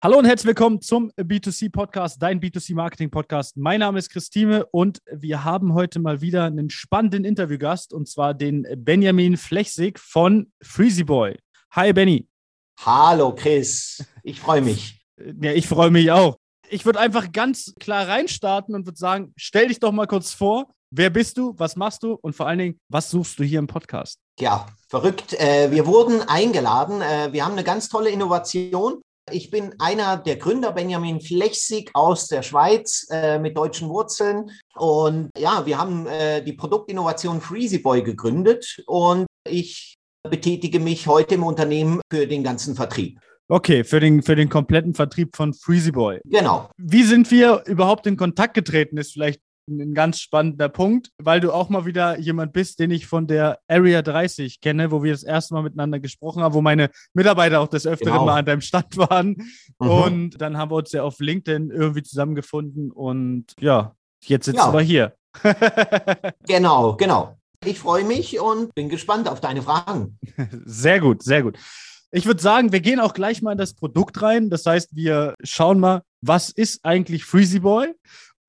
Hallo und herzlich willkommen zum B2C Podcast, dein B2C Marketing Podcast. Mein Name ist Christine und wir haben heute mal wieder einen spannenden Interviewgast und zwar den Benjamin Flechsig von Freezy Boy. Hi Benny. Hallo Chris, ich freue mich. Ja, ich freue mich auch. Ich würde einfach ganz klar reinstarten und würde sagen, stell dich doch mal kurz vor. Wer bist du? Was machst du? Und vor allen Dingen, was suchst du hier im Podcast? Ja, verrückt. Äh, wir wurden eingeladen. Äh, wir haben eine ganz tolle Innovation ich bin einer der Gründer, Benjamin Flechsig aus der Schweiz äh, mit deutschen Wurzeln. Und ja, wir haben äh, die Produktinnovation Freezy Boy gegründet und ich betätige mich heute im Unternehmen für den ganzen Vertrieb. Okay, für den, für den kompletten Vertrieb von Freezy Boy. Genau. Wie sind wir überhaupt in Kontakt getreten, ist vielleicht ein ganz spannender Punkt, weil du auch mal wieder jemand bist, den ich von der Area 30 kenne, wo wir das erste Mal miteinander gesprochen haben, wo meine Mitarbeiter auch des Öfteren genau. mal an deinem Stand waren. Mhm. Und dann haben wir uns ja auf LinkedIn irgendwie zusammengefunden und ja, jetzt sitzen ja. wir hier. genau, genau. Ich freue mich und bin gespannt auf deine Fragen. Sehr gut, sehr gut. Ich würde sagen, wir gehen auch gleich mal in das Produkt rein. Das heißt, wir schauen mal, was ist eigentlich Freezy Boy?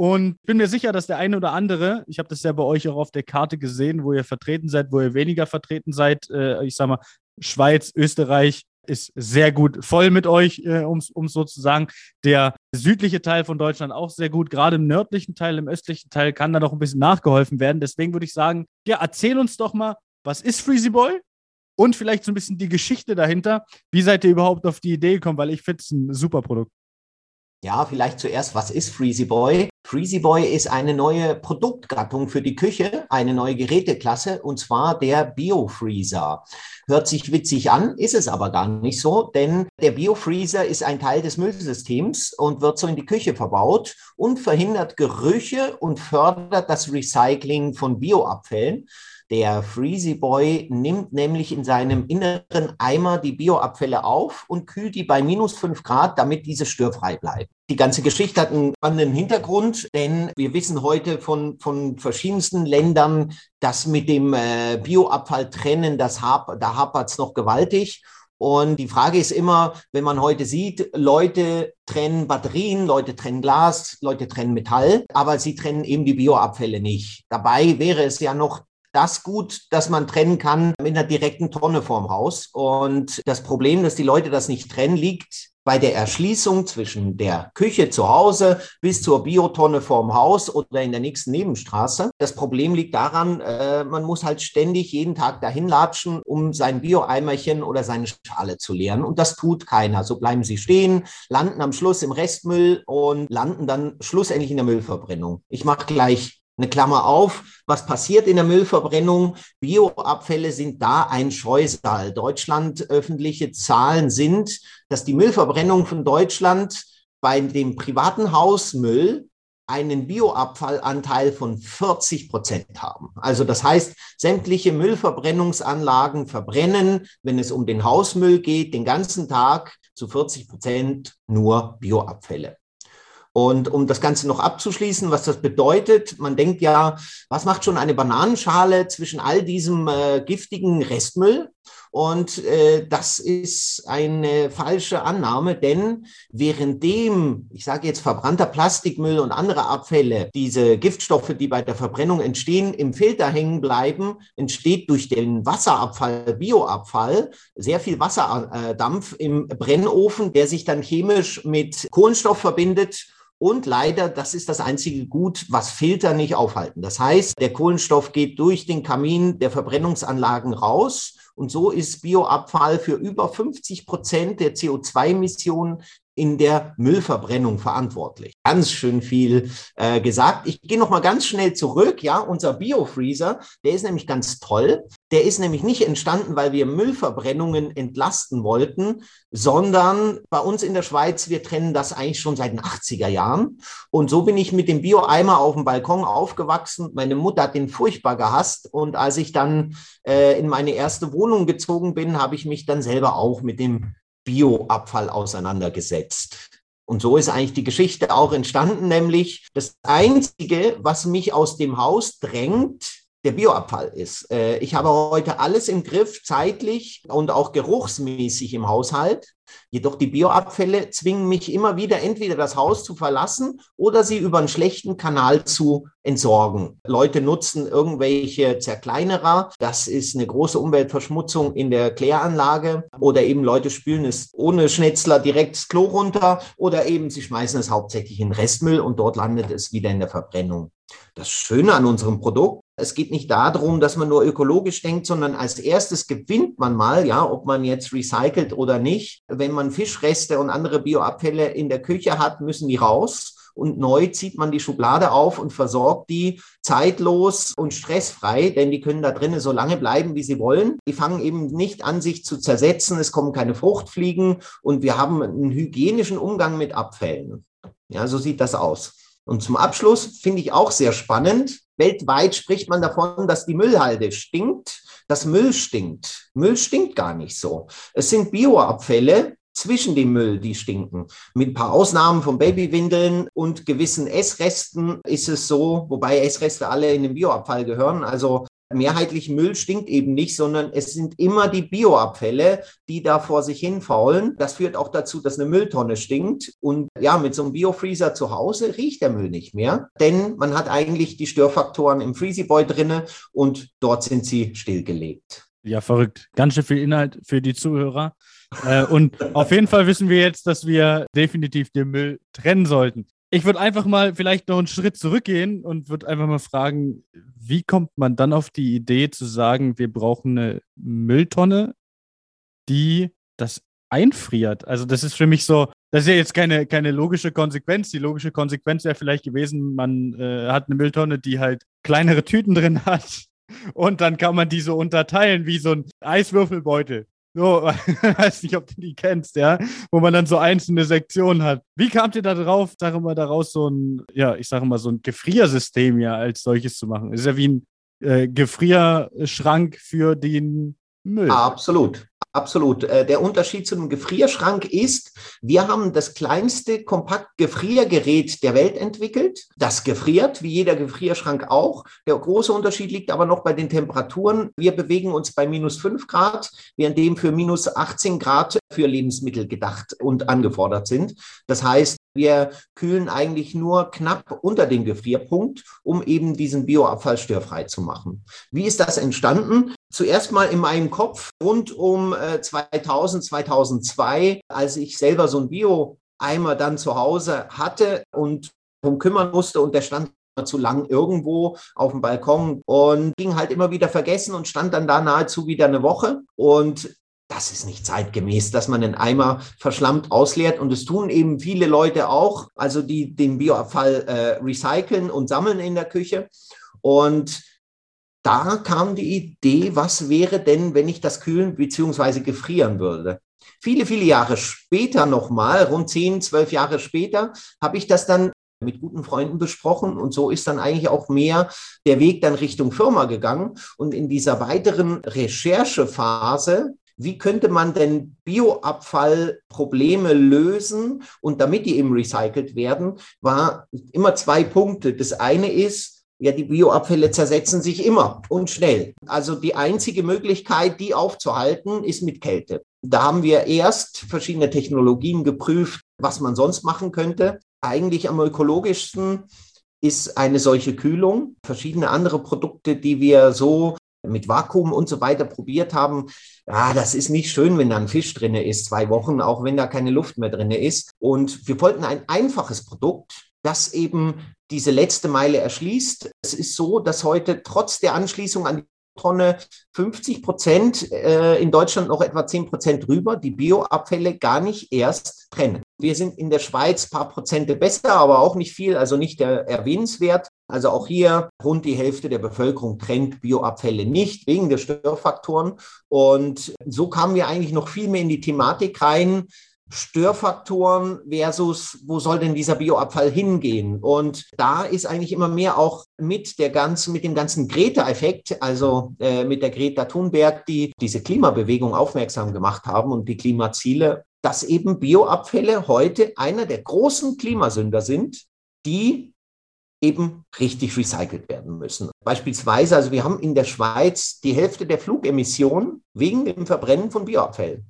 Und bin mir sicher, dass der eine oder andere, ich habe das ja bei euch auch auf der Karte gesehen, wo ihr vertreten seid, wo ihr weniger vertreten seid, äh, ich sag mal, Schweiz, Österreich ist sehr gut voll mit euch, äh, um es so zu sagen. Der südliche Teil von Deutschland auch sehr gut. Gerade im nördlichen Teil, im östlichen Teil kann da noch ein bisschen nachgeholfen werden. Deswegen würde ich sagen, ja, erzähl uns doch mal, was ist Freezy Boy? Und vielleicht so ein bisschen die Geschichte dahinter. Wie seid ihr überhaupt auf die Idee gekommen? Weil ich finde es ein super Produkt. Ja, vielleicht zuerst, was ist Freezy Boy? Freezy Boy ist eine neue Produktgattung für die Küche, eine neue Geräteklasse, und zwar der Biofreezer. Hört sich witzig an, ist es aber gar nicht so, denn der Biofreezer ist ein Teil des Müllsystems und wird so in die Küche verbaut und verhindert Gerüche und fördert das Recycling von Bioabfällen. Der Freezy Boy nimmt nämlich in seinem inneren Eimer die Bioabfälle auf und kühlt die bei minus fünf Grad, damit diese störfrei bleiben. Die ganze Geschichte hat einen spannenden Hintergrund, denn wir wissen heute von, von verschiedensten Ländern, dass mit dem äh, Bioabfall trennen, das hap da hapert es noch gewaltig. Und die Frage ist immer, wenn man heute sieht, Leute trennen Batterien, Leute trennen Glas, Leute trennen Metall, aber sie trennen eben die Bioabfälle nicht. Dabei wäre es ja noch das gut, dass man trennen kann mit einer direkten Tonne vorm Haus. Und das Problem, dass die Leute das nicht trennen, liegt bei der Erschließung zwischen der Küche zu Hause bis zur Biotonne vorm Haus oder in der nächsten Nebenstraße. Das Problem liegt daran, äh, man muss halt ständig jeden Tag dahin latschen, um sein Bioeimerchen oder seine Schale zu leeren. Und das tut keiner. So bleiben sie stehen, landen am Schluss im Restmüll und landen dann schlussendlich in der Müllverbrennung. Ich mache gleich eine Klammer auf, was passiert in der Müllverbrennung? Bioabfälle sind da ein Scheusal. Deutschland öffentliche Zahlen sind, dass die Müllverbrennung von Deutschland bei dem privaten Hausmüll einen Bioabfallanteil von 40 Prozent haben. Also das heißt, sämtliche Müllverbrennungsanlagen verbrennen, wenn es um den Hausmüll geht, den ganzen Tag zu 40 Prozent nur Bioabfälle. Und um das Ganze noch abzuschließen, was das bedeutet, man denkt ja, was macht schon eine Bananenschale zwischen all diesem äh, giftigen Restmüll? Und äh, das ist eine falsche Annahme, denn währenddem, ich sage jetzt verbrannter Plastikmüll und andere Abfälle, diese Giftstoffe, die bei der Verbrennung entstehen, im Filter hängen bleiben, entsteht durch den Wasserabfall, Bioabfall, sehr viel Wasserdampf im Brennofen, der sich dann chemisch mit Kohlenstoff verbindet und leider, das ist das einzige Gut, was Filter nicht aufhalten. Das heißt, der Kohlenstoff geht durch den Kamin der Verbrennungsanlagen raus. Und so ist Bioabfall für über 50 Prozent der CO2-Emissionen in der Müllverbrennung verantwortlich. Ganz schön viel äh, gesagt. Ich gehe noch mal ganz schnell zurück. Ja, unser Biofreezer, der ist nämlich ganz toll. Der ist nämlich nicht entstanden, weil wir Müllverbrennungen entlasten wollten, sondern bei uns in der Schweiz, wir trennen das eigentlich schon seit den 80er Jahren. Und so bin ich mit dem Bio-Eimer auf dem Balkon aufgewachsen. Meine Mutter hat den furchtbar gehasst. Und als ich dann äh, in meine erste Wohnung gezogen bin, habe ich mich dann selber auch mit dem Bioabfall auseinandergesetzt. Und so ist eigentlich die Geschichte auch entstanden, nämlich das Einzige, was mich aus dem Haus drängt, der Bioabfall ist. Äh, ich habe heute alles im Griff, zeitlich und auch geruchsmäßig im Haushalt. Jedoch die Bioabfälle zwingen mich immer wieder entweder das Haus zu verlassen oder sie über einen schlechten Kanal zu entsorgen. Leute nutzen irgendwelche Zerkleinerer. Das ist eine große Umweltverschmutzung in der Kläranlage. Oder eben Leute spülen es ohne Schnetzler direkt das Klo runter. Oder eben sie schmeißen es hauptsächlich in Restmüll und dort landet es wieder in der Verbrennung. Das Schöne an unserem Produkt, es geht nicht darum, dass man nur ökologisch denkt, sondern als erstes gewinnt man mal, ja, ob man jetzt recycelt oder nicht. Wenn man Fischreste und andere Bioabfälle in der Küche hat, müssen die raus und neu zieht man die Schublade auf und versorgt die zeitlos und stressfrei, denn die können da drinnen so lange bleiben, wie sie wollen. Die fangen eben nicht an, sich zu zersetzen, es kommen keine Fruchtfliegen und wir haben einen hygienischen Umgang mit Abfällen. Ja, so sieht das aus. Und zum Abschluss finde ich auch sehr spannend. Weltweit spricht man davon, dass die Müllhalde stinkt, dass Müll stinkt. Müll stinkt gar nicht so. Es sind Bioabfälle, zwischen dem Müll, die stinken. Mit ein paar Ausnahmen von Babywindeln und gewissen Essresten ist es so, wobei Essreste alle in den Bioabfall gehören. Also mehrheitlich Müll stinkt eben nicht, sondern es sind immer die Bioabfälle, die da vor sich hin faulen. Das führt auch dazu, dass eine Mülltonne stinkt. Und ja, mit so einem Biofreezer zu Hause riecht der Müll nicht mehr, denn man hat eigentlich die Störfaktoren im Freezy Boy drinne und dort sind sie stillgelegt. Ja, verrückt. Ganz schön viel Inhalt für die Zuhörer. äh, und auf jeden Fall wissen wir jetzt, dass wir definitiv den Müll trennen sollten. Ich würde einfach mal vielleicht noch einen Schritt zurückgehen und würde einfach mal fragen, wie kommt man dann auf die Idee zu sagen, wir brauchen eine Mülltonne, die das einfriert? Also das ist für mich so, das ist ja jetzt keine, keine logische Konsequenz. Die logische Konsequenz wäre vielleicht gewesen, man äh, hat eine Mülltonne, die halt kleinere Tüten drin hat. Und dann kann man die so unterteilen wie so ein Eiswürfelbeutel. So, weiß nicht, ob du die kennst, ja, wo man dann so einzelne Sektionen hat. Wie kamt ihr da drauf, sage mal, daraus so ein, ja, ich sage mal, so ein Gefriersystem ja als solches zu machen? ist ja wie ein äh, Gefrierschrank für den Müll. Absolut. Absolut. Äh, der Unterschied zu einem Gefrierschrank ist, wir haben das kleinste Kompakt-Gefriergerät der Welt entwickelt. Das gefriert, wie jeder Gefrierschrank auch. Der große Unterschied liegt aber noch bei den Temperaturen. Wir bewegen uns bei minus fünf Grad, während dem für minus 18 Grad für Lebensmittel gedacht und angefordert sind. Das heißt, wir kühlen eigentlich nur knapp unter den Gefrierpunkt, um eben diesen Bioabfall störfrei zu machen. Wie ist das entstanden? Zuerst mal in meinem Kopf rund um 2000, äh, 2002, als ich selber so ein Bio-Eimer dann zu Hause hatte und darum kümmern musste und der stand zu lang irgendwo auf dem Balkon und ging halt immer wieder vergessen und stand dann da nahezu wieder eine Woche. Und das ist nicht zeitgemäß, dass man einen Eimer verschlammt ausleert. Und es tun eben viele Leute auch, also die den Bioabfall äh, recyceln und sammeln in der Küche. Und da kam die Idee, was wäre denn, wenn ich das kühlen bzw. gefrieren würde? Viele, viele Jahre später nochmal, rund 10, 12 Jahre später, habe ich das dann mit guten Freunden besprochen und so ist dann eigentlich auch mehr der Weg dann Richtung Firma gegangen. Und in dieser weiteren Recherchephase wie könnte man denn Bioabfallprobleme lösen und damit die eben recycelt werden, war immer zwei Punkte. Das eine ist, ja, die Bioabfälle zersetzen sich immer und schnell. Also die einzige Möglichkeit, die aufzuhalten, ist mit Kälte. Da haben wir erst verschiedene Technologien geprüft, was man sonst machen könnte. Eigentlich am ökologischsten ist eine solche Kühlung. Verschiedene andere Produkte, die wir so mit Vakuum und so weiter probiert haben. Ja, das ist nicht schön, wenn da ein Fisch drin ist, zwei Wochen, auch wenn da keine Luft mehr drin ist. Und wir wollten ein einfaches Produkt, das eben diese letzte Meile erschließt. Es ist so, dass heute trotz der Anschließung an die Tonne 50 Prozent, äh, in Deutschland noch etwa 10 Prozent drüber, die Bioabfälle gar nicht erst trennen. Wir sind in der Schweiz ein paar Prozente besser, aber auch nicht viel, also nicht erwähnenswert. Also auch hier rund die Hälfte der Bevölkerung trennt Bioabfälle nicht wegen der Störfaktoren. Und so kamen wir eigentlich noch viel mehr in die Thematik rein. Störfaktoren versus, wo soll denn dieser Bioabfall hingehen? Und da ist eigentlich immer mehr auch mit der ganzen, mit dem ganzen Greta-Effekt, also äh, mit der Greta Thunberg, die diese Klimabewegung aufmerksam gemacht haben und die Klimaziele, dass eben Bioabfälle heute einer der großen Klimasünder sind, die eben richtig recycelt werden müssen. Beispielsweise, also wir haben in der Schweiz die Hälfte der Flugemissionen wegen dem Verbrennen von Bioabfällen.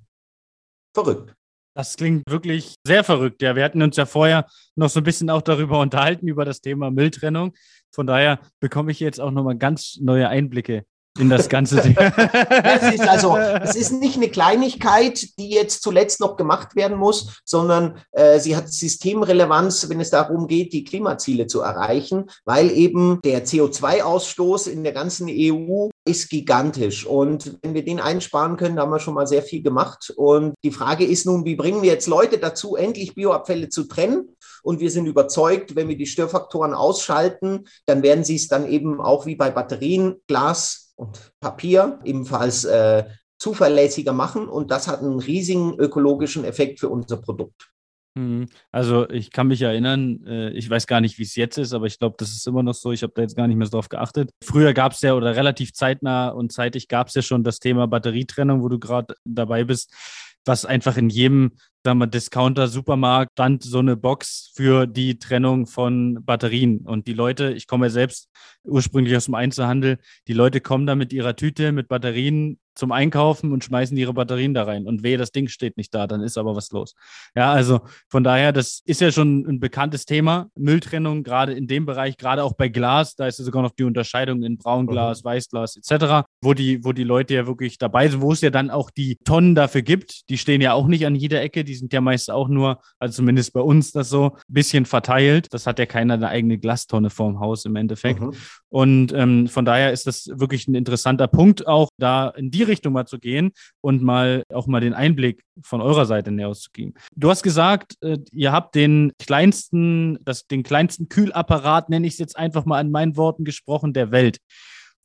Verrückt. Das klingt wirklich sehr verrückt. Ja, wir hatten uns ja vorher noch so ein bisschen auch darüber unterhalten, über das Thema Mülltrennung. Von daher bekomme ich jetzt auch nochmal ganz neue Einblicke in das ganze Ding. es ist also, es ist nicht eine Kleinigkeit, die jetzt zuletzt noch gemacht werden muss, sondern äh, sie hat Systemrelevanz, wenn es darum geht, die Klimaziele zu erreichen, weil eben der CO2-Ausstoß in der ganzen EU ist gigantisch. Und wenn wir den einsparen können, da haben wir schon mal sehr viel gemacht. Und die Frage ist nun, wie bringen wir jetzt Leute dazu, endlich Bioabfälle zu trennen? Und wir sind überzeugt, wenn wir die Störfaktoren ausschalten, dann werden sie es dann eben auch wie bei Batterien, Glas, und Papier ebenfalls äh, zuverlässiger machen. Und das hat einen riesigen ökologischen Effekt für unser Produkt. Mhm. Also ich kann mich erinnern, äh, ich weiß gar nicht, wie es jetzt ist, aber ich glaube, das ist immer noch so. Ich habe da jetzt gar nicht mehr so drauf geachtet. Früher gab es ja oder relativ zeitnah und zeitig gab es ja schon das Thema Batterietrennung, wo du gerade dabei bist, was einfach in jedem Discounter, Supermarkt stand so eine Box für die Trennung von Batterien. Und die Leute, ich komme ja selbst ursprünglich aus dem Einzelhandel, die Leute kommen da mit ihrer Tüte mit Batterien zum Einkaufen und schmeißen ihre Batterien da rein. Und wehe, das Ding steht nicht da, dann ist aber was los. Ja, also von daher, das ist ja schon ein bekanntes Thema. Mülltrennung, gerade in dem Bereich, gerade auch bei Glas, da ist ja sogar noch die Unterscheidung in Braunglas, mhm. Weißglas etc., wo die, wo die Leute ja wirklich dabei sind, wo es ja dann auch die Tonnen dafür gibt. Die stehen ja auch nicht an jeder Ecke, die sind ja meist auch nur, also zumindest bei uns das so, ein bisschen verteilt. Das hat ja keiner eine eigene Glastonne vorm Haus im Endeffekt. Mhm. Und ähm, von daher ist das wirklich ein interessanter Punkt, auch da in die Richtung mal zu gehen und mal auch mal den Einblick von eurer Seite näher auszugeben. Du hast gesagt, äh, ihr habt den kleinsten, das, den kleinsten Kühlapparat, nenne ich es jetzt einfach mal an meinen Worten gesprochen, der Welt.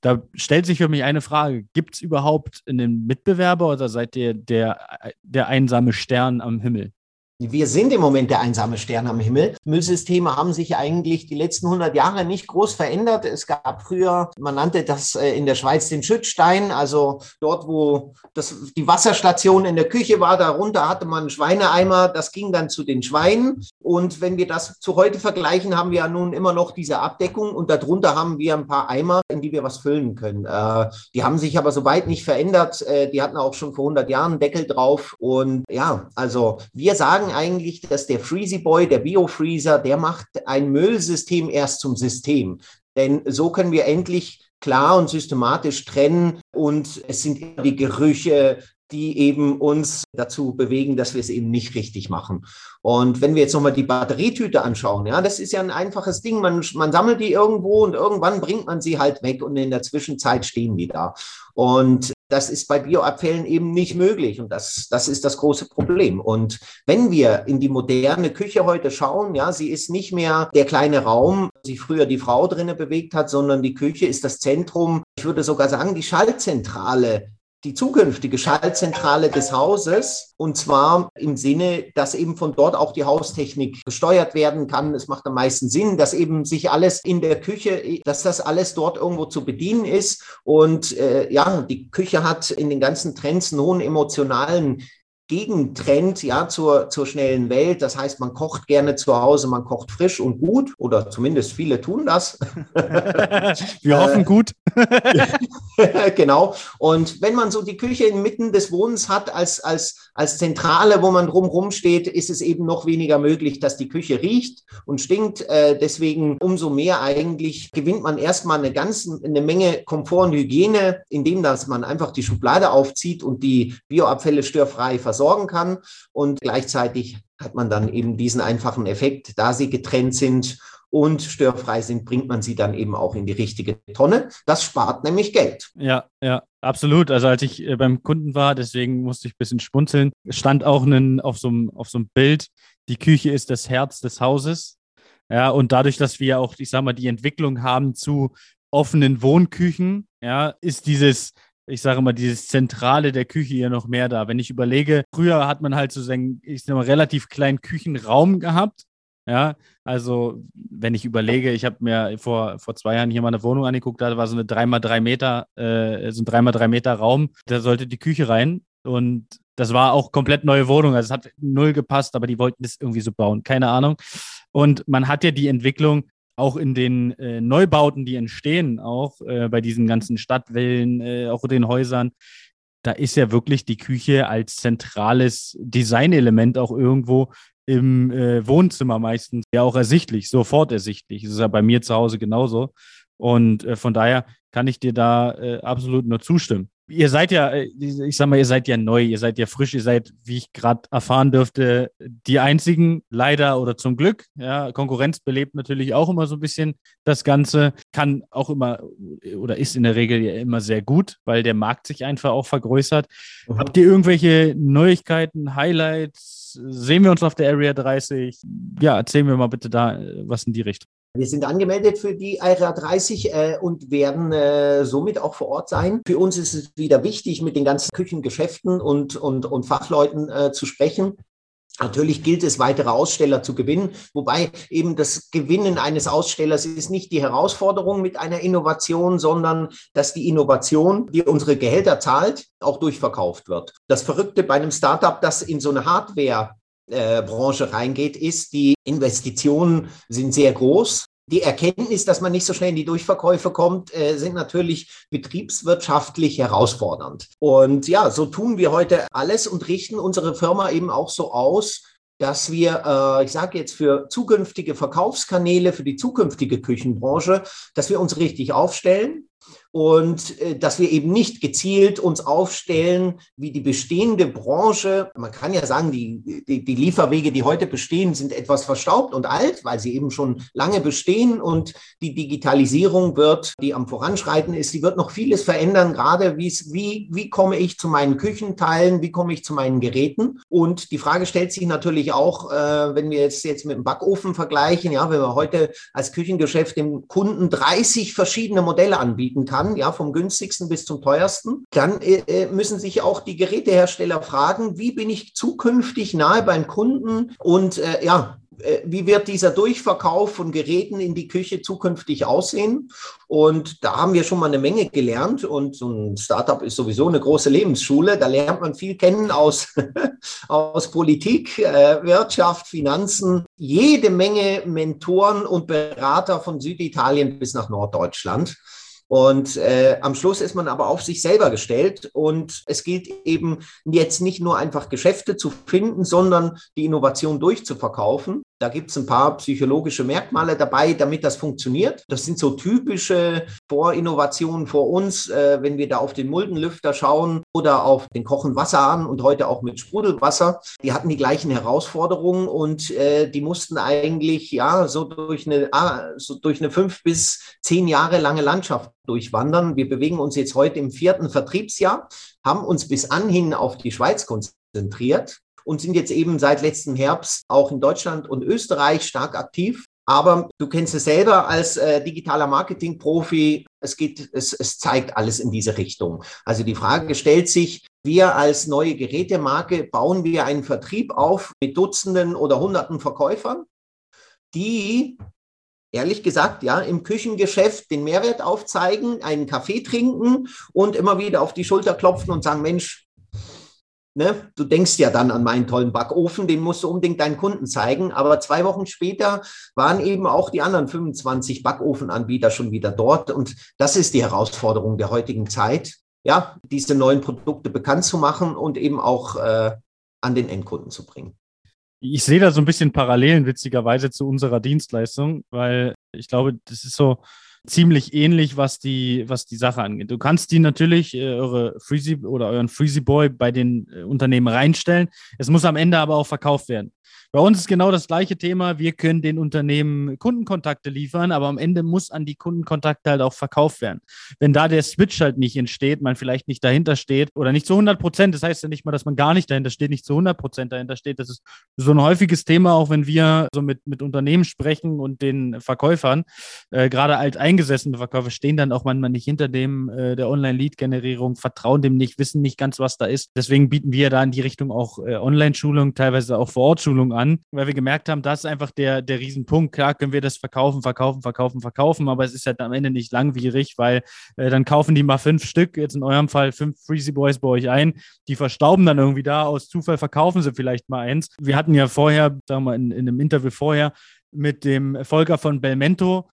Da stellt sich für mich eine Frage: Gibt es überhaupt einen Mitbewerber oder seid ihr der, der einsame Stern am Himmel? Wir sind im Moment der einsame Stern am Himmel. Müllsysteme haben sich eigentlich die letzten 100 Jahre nicht groß verändert. Es gab früher, man nannte das äh, in der Schweiz den Schüttstein, also dort, wo das, die Wasserstation in der Küche war, darunter hatte man Schweineeimer, das ging dann zu den Schweinen. Und wenn wir das zu heute vergleichen, haben wir ja nun immer noch diese Abdeckung und darunter haben wir ein paar Eimer, in die wir was füllen können. Äh, die haben sich aber soweit nicht verändert. Äh, die hatten auch schon vor 100 Jahren einen Deckel drauf. Und ja, also wir sagen, sagen eigentlich, dass der Freezy Boy, der Biofreezer, der macht ein Müllsystem erst zum System. Denn so können wir endlich klar und systematisch trennen und es sind die Gerüche, die eben uns dazu bewegen, dass wir es eben nicht richtig machen. Und wenn wir jetzt nochmal die Batterietüte anschauen, ja, das ist ja ein einfaches Ding. Man, man sammelt die irgendwo und irgendwann bringt man sie halt weg und in der Zwischenzeit stehen die da. Und das ist bei Bioabfällen eben nicht möglich und das, das ist das große Problem. Und wenn wir in die moderne Küche heute schauen, ja, sie ist nicht mehr der kleine Raum, sich früher die Frau drinnen bewegt hat, sondern die Küche ist das Zentrum, ich würde sogar sagen, die Schaltzentrale die zukünftige Schaltzentrale des Hauses. Und zwar im Sinne, dass eben von dort auch die Haustechnik gesteuert werden kann. Es macht am meisten Sinn, dass eben sich alles in der Küche, dass das alles dort irgendwo zu bedienen ist. Und äh, ja, die Küche hat in den ganzen Trends einen hohen emotionalen Gegentrend ja zur, zur schnellen Welt. Das heißt, man kocht gerne zu Hause, man kocht frisch und gut oder zumindest viele tun das. Wir hoffen gut. genau. Und wenn man so die Küche inmitten des Wohnens hat als, als, als Zentrale, wo man drumherum steht, ist es eben noch weniger möglich, dass die Küche riecht und stinkt. Äh, deswegen umso mehr eigentlich gewinnt man erstmal eine ganze eine Menge Komfort und Hygiene, indem dass man einfach die Schublade aufzieht und die Bioabfälle störfrei versorgt versorgen kann. Und gleichzeitig hat man dann eben diesen einfachen Effekt, da sie getrennt sind und störfrei sind, bringt man sie dann eben auch in die richtige Tonne. Das spart nämlich Geld. Ja, ja, absolut. Also als ich äh, beim Kunden war, deswegen musste ich ein bisschen spunzeln, stand auch einen, auf, so einem, auf so einem Bild, die Küche ist das Herz des Hauses. Ja, und dadurch, dass wir auch, ich sag mal, die Entwicklung haben zu offenen Wohnküchen, ja, ist dieses ich sage mal, dieses Zentrale der Küche hier noch mehr da. Wenn ich überlege, früher hat man halt so seinen, ich sag mal, relativ kleinen Küchenraum gehabt. Ja, also wenn ich überlege, ich habe mir vor, vor zwei Jahren hier mal eine Wohnung angeguckt, da war so eine 3x3 Meter, äh, so ein 3x3 Meter Raum, da sollte die Küche rein und das war auch komplett neue Wohnung, also es hat null gepasst, aber die wollten das irgendwie so bauen, keine Ahnung. Und man hat ja die Entwicklung, auch in den äh, Neubauten, die entstehen, auch äh, bei diesen ganzen Stadtwellen, äh, auch den Häusern, da ist ja wirklich die Küche als zentrales Designelement auch irgendwo im äh, Wohnzimmer meistens ja auch ersichtlich, sofort ersichtlich. Das ist ja bei mir zu Hause genauso. Und äh, von daher kann ich dir da äh, absolut nur zustimmen. Ihr seid ja, äh, ich sag mal, ihr seid ja neu, ihr seid ja frisch, ihr seid, wie ich gerade erfahren dürfte, die einzigen, leider oder zum Glück. Ja, Konkurrenz belebt natürlich auch immer so ein bisschen das Ganze, kann auch immer oder ist in der Regel ja immer sehr gut, weil der Markt sich einfach auch vergrößert. Mhm. Habt ihr irgendwelche Neuigkeiten, Highlights? Sehen wir uns auf der Area 30? Ja, erzählen wir mal bitte da äh, was in die Richtung. Wir sind angemeldet für die Area 30 äh, und werden äh, somit auch vor Ort sein. Für uns ist es wieder wichtig, mit den ganzen Küchengeschäften und, und, und Fachleuten äh, zu sprechen. Natürlich gilt es, weitere Aussteller zu gewinnen, wobei eben das Gewinnen eines Ausstellers ist nicht die Herausforderung mit einer Innovation, sondern dass die Innovation, die unsere Gehälter zahlt, auch durchverkauft wird. Das Verrückte bei einem Startup, das in so eine Hardware äh, Branche reingeht, ist, die Investitionen sind sehr groß. Die Erkenntnis, dass man nicht so schnell in die Durchverkäufe kommt, äh, sind natürlich betriebswirtschaftlich herausfordernd. Und ja, so tun wir heute alles und richten unsere Firma eben auch so aus, dass wir, äh, ich sage jetzt für zukünftige Verkaufskanäle, für die zukünftige Küchenbranche, dass wir uns richtig aufstellen und äh, dass wir eben nicht gezielt uns aufstellen wie die bestehende Branche. Man kann ja sagen, die, die, die, Lieferwege, die heute bestehen, sind etwas verstaubt und alt, weil sie eben schon lange bestehen und die Digitalisierung wird, die am Voranschreiten ist, die wird noch vieles verändern, gerade wie, wie komme ich zu meinen Küchenteilen, wie komme ich zu meinen Geräten. Und die Frage stellt sich natürlich auch, äh, wenn wir jetzt, jetzt mit dem Backofen vergleichen, ja, wenn wir heute als Küchengeschäft dem Kunden 30 verschiedene Modelle anbieten kann, kann, ja, vom günstigsten bis zum teuersten, dann äh, äh, müssen sich auch die Gerätehersteller fragen, wie bin ich zukünftig nahe beim Kunden und äh, ja, äh, wie wird dieser Durchverkauf von Geräten in die Küche zukünftig aussehen? Und da haben wir schon mal eine Menge gelernt. Und so ein Startup ist sowieso eine große Lebensschule. Da lernt man viel kennen aus, aus Politik, äh, Wirtschaft, Finanzen. Jede Menge Mentoren und Berater von Süditalien bis nach Norddeutschland. Und äh, am Schluss ist man aber auf sich selber gestellt und es gilt eben jetzt nicht nur einfach Geschäfte zu finden, sondern die Innovation durchzuverkaufen. Da gibt es ein paar psychologische Merkmale dabei, damit das funktioniert. Das sind so typische Vorinnovationen vor uns, äh, wenn wir da auf den Muldenlüfter schauen oder auf den Kochen Wasserhahn und heute auch mit Sprudelwasser. Die hatten die gleichen Herausforderungen und äh, die mussten eigentlich ja so durch eine, ah, so durch eine fünf bis zehn Jahre lange Landschaft durchwandern. Wir bewegen uns jetzt heute im vierten Vertriebsjahr, haben uns bis anhin auf die Schweiz konzentriert und sind jetzt eben seit letztem Herbst auch in Deutschland und Österreich stark aktiv. Aber du kennst es selber als äh, digitaler Marketing-Profi. Es geht, es, es zeigt alles in diese Richtung. Also die Frage stellt sich, wir als neue Gerätemarke bauen wir einen Vertrieb auf mit Dutzenden oder Hunderten Verkäufern, die ehrlich gesagt, ja, im Küchengeschäft den Mehrwert aufzeigen, einen Kaffee trinken und immer wieder auf die Schulter klopfen und sagen, Mensch, Ne? Du denkst ja dann an meinen tollen Backofen, den musst du unbedingt deinen Kunden zeigen. Aber zwei Wochen später waren eben auch die anderen 25 Backofenanbieter schon wieder dort. Und das ist die Herausforderung der heutigen Zeit, ja, diese neuen Produkte bekannt zu machen und eben auch äh, an den Endkunden zu bringen. Ich sehe da so ein bisschen Parallelen witzigerweise zu unserer Dienstleistung, weil ich glaube, das ist so, ziemlich ähnlich, was die, was die Sache angeht. Du kannst die natürlich, äh, eure Freezy oder euren Freezy Boy bei den äh, Unternehmen reinstellen. Es muss am Ende aber auch verkauft werden. Bei uns ist genau das gleiche Thema. Wir können den Unternehmen Kundenkontakte liefern, aber am Ende muss an die Kundenkontakte halt auch verkauft werden. Wenn da der Switch halt nicht entsteht, man vielleicht nicht dahinter steht oder nicht zu 100 Prozent, das heißt ja nicht mal, dass man gar nicht dahinter steht, nicht zu 100 Prozent dahinter steht. Das ist so ein häufiges Thema, auch wenn wir so mit, mit Unternehmen sprechen und den Verkäufern, äh, gerade alteingesessene Verkäufer stehen dann auch manchmal nicht hinter dem äh, der Online-Lead-Generierung, vertrauen dem nicht, wissen nicht ganz, was da ist. Deswegen bieten wir da in die Richtung auch äh, Online-Schulung, teilweise auch Vor-Ort-Schulung an an, weil wir gemerkt haben, das ist einfach der, der Riesenpunkt. Klar können wir das verkaufen, verkaufen, verkaufen, verkaufen, aber es ist halt am Ende nicht langwierig, weil äh, dann kaufen die mal fünf Stück, jetzt in eurem Fall fünf Freezy Boys bei euch ein, die verstauben dann irgendwie da, aus Zufall verkaufen sie vielleicht mal eins. Wir hatten ja vorher, sagen wir mal, in, in einem Interview vorher mit dem Volker von Belmento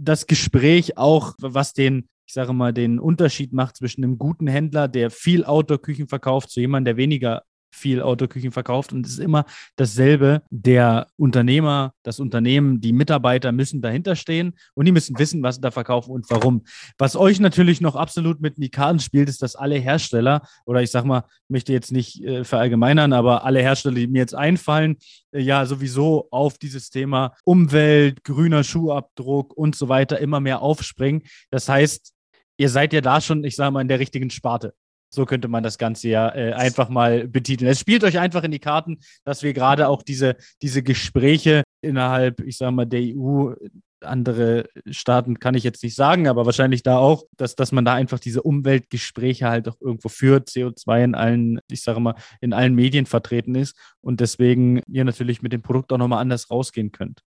das Gespräch auch, was den ich sage mal, den Unterschied macht zwischen einem guten Händler, der viel Outdoor-Küchen verkauft, zu jemandem, der weniger viel Autoküchen verkauft und es ist immer dasselbe. Der Unternehmer, das Unternehmen, die Mitarbeiter müssen dahinter stehen und die müssen wissen, was sie da verkaufen und warum. Was euch natürlich noch absolut mit in die Karten spielt, ist, dass alle Hersteller oder ich sag mal, möchte jetzt nicht äh, verallgemeinern, aber alle Hersteller, die mir jetzt einfallen, äh, ja sowieso auf dieses Thema Umwelt, grüner Schuhabdruck und so weiter immer mehr aufspringen. Das heißt, ihr seid ja da schon, ich sage mal, in der richtigen Sparte. So könnte man das Ganze ja äh, einfach mal betiteln. Es spielt euch einfach in die Karten, dass wir gerade auch diese, diese Gespräche innerhalb, ich sage mal, der EU, andere Staaten kann ich jetzt nicht sagen, aber wahrscheinlich da auch, dass, dass man da einfach diese Umweltgespräche halt auch irgendwo führt, CO2 in allen, ich sage mal, in allen Medien vertreten ist und deswegen ihr natürlich mit dem Produkt auch nochmal anders rausgehen könnt.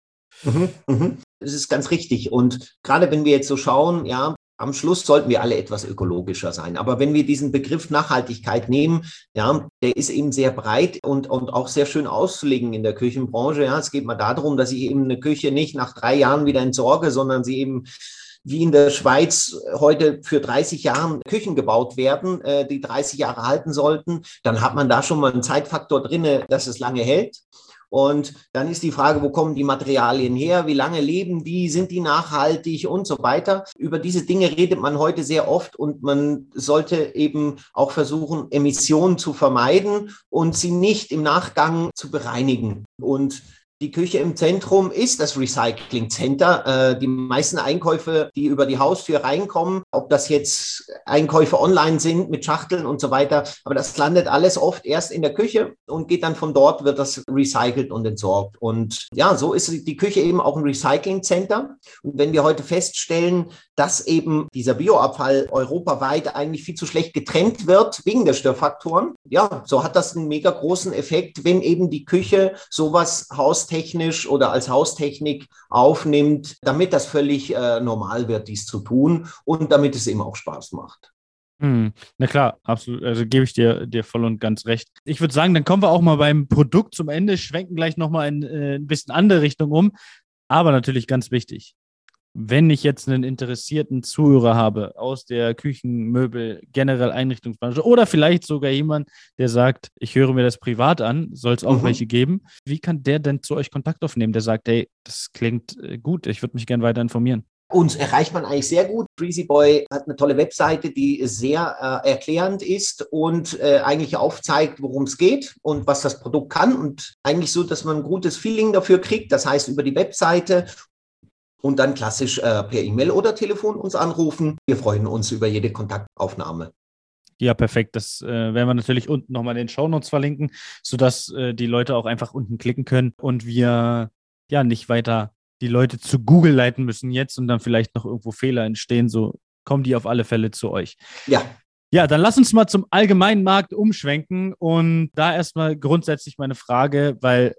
Mhm, mhm. Das ist ganz richtig. Und gerade wenn wir jetzt so schauen, ja, am Schluss sollten wir alle etwas ökologischer sein. Aber wenn wir diesen Begriff Nachhaltigkeit nehmen, ja, der ist eben sehr breit und, und auch sehr schön auszulegen in der Küchenbranche. Ja, es geht mal darum, dass ich eben eine Küche nicht nach drei Jahren wieder entsorge, sondern sie eben wie in der Schweiz heute für 30 Jahre Küchen gebaut werden, äh, die 30 Jahre halten sollten, dann hat man da schon mal einen Zeitfaktor drin, dass es lange hält. Und dann ist die Frage, wo kommen die Materialien her? Wie lange leben die? Sind die nachhaltig und so weiter? Über diese Dinge redet man heute sehr oft und man sollte eben auch versuchen, Emissionen zu vermeiden und sie nicht im Nachgang zu bereinigen. Und die Küche im Zentrum ist das Recycling Center. Äh, die meisten Einkäufe, die über die Haustür reinkommen, ob das jetzt Einkäufe online sind mit Schachteln und so weiter, aber das landet alles oft erst in der Küche und geht dann von dort, wird das recycelt und entsorgt. Und ja, so ist die Küche eben auch ein Recycling Center. Und wenn wir heute feststellen, dass eben dieser Bioabfall europaweit eigentlich viel zu schlecht getrennt wird wegen der Störfaktoren, ja, so hat das einen mega großen Effekt, wenn eben die Küche sowas haus haustechnisch oder als Haustechnik aufnimmt, damit das völlig äh, normal wird, dies zu tun und damit es eben auch Spaß macht. Hm, na klar, absolut. Also gebe ich dir, dir voll und ganz recht. Ich würde sagen, dann kommen wir auch mal beim Produkt zum Ende, schwenken gleich nochmal in äh, ein bisschen andere Richtung um. Aber natürlich ganz wichtig, wenn ich jetzt einen interessierten Zuhörer habe aus der Küchenmöbel, generell Einrichtungsbranche oder vielleicht sogar jemand, der sagt, ich höre mir das privat an, soll es auch mhm. welche geben, wie kann der denn zu euch Kontakt aufnehmen, der sagt, hey, das klingt äh, gut, ich würde mich gerne weiter informieren? Uns erreicht man eigentlich sehr gut. Freezy Boy hat eine tolle Webseite, die sehr äh, erklärend ist und äh, eigentlich aufzeigt, worum es geht und was das Produkt kann. Und eigentlich so, dass man ein gutes Feeling dafür kriegt. Das heißt, über die Webseite und dann klassisch äh, per E-Mail oder Telefon uns anrufen. Wir freuen uns über jede Kontaktaufnahme. Ja, perfekt. Das äh, werden wir natürlich unten nochmal in den Shownotes verlinken, sodass äh, die Leute auch einfach unten klicken können und wir ja nicht weiter die Leute zu Google leiten müssen jetzt und dann vielleicht noch irgendwo Fehler entstehen. So kommen die auf alle Fälle zu euch. Ja. Ja, dann lass uns mal zum allgemeinen Markt umschwenken und da erstmal grundsätzlich meine Frage, weil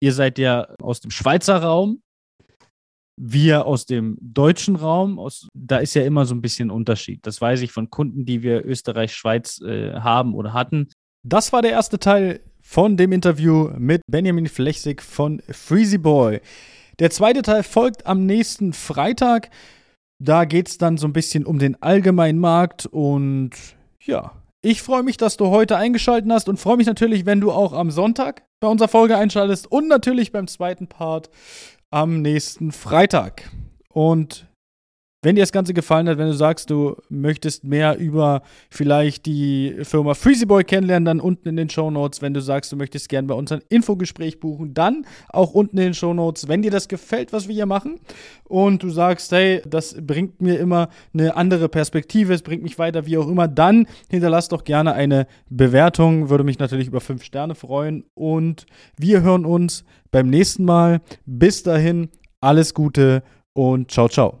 ihr seid ja aus dem Schweizer Raum wir aus dem deutschen Raum, aus, da ist ja immer so ein bisschen Unterschied. Das weiß ich von Kunden, die wir Österreich, Schweiz äh, haben oder hatten. Das war der erste Teil von dem Interview mit Benjamin Flechsig von Freezy Boy. Der zweite Teil folgt am nächsten Freitag. Da geht es dann so ein bisschen um den allgemeinen Markt und ja, ich freue mich, dass du heute eingeschaltet hast und freue mich natürlich, wenn du auch am Sonntag bei unserer Folge einschaltest und natürlich beim zweiten Part am nächsten Freitag. Und wenn dir das Ganze gefallen hat, wenn du sagst, du möchtest mehr über vielleicht die Firma Freezyboy kennenlernen, dann unten in den Show Notes. Wenn du sagst, du möchtest gerne bei uns ein Infogespräch buchen, dann auch unten in den Show Notes. Wenn dir das gefällt, was wir hier machen und du sagst, hey, das bringt mir immer eine andere Perspektive, es bringt mich weiter, wie auch immer, dann hinterlass doch gerne eine Bewertung. Würde mich natürlich über fünf Sterne freuen. Und wir hören uns beim nächsten Mal. Bis dahin, alles Gute und ciao, ciao.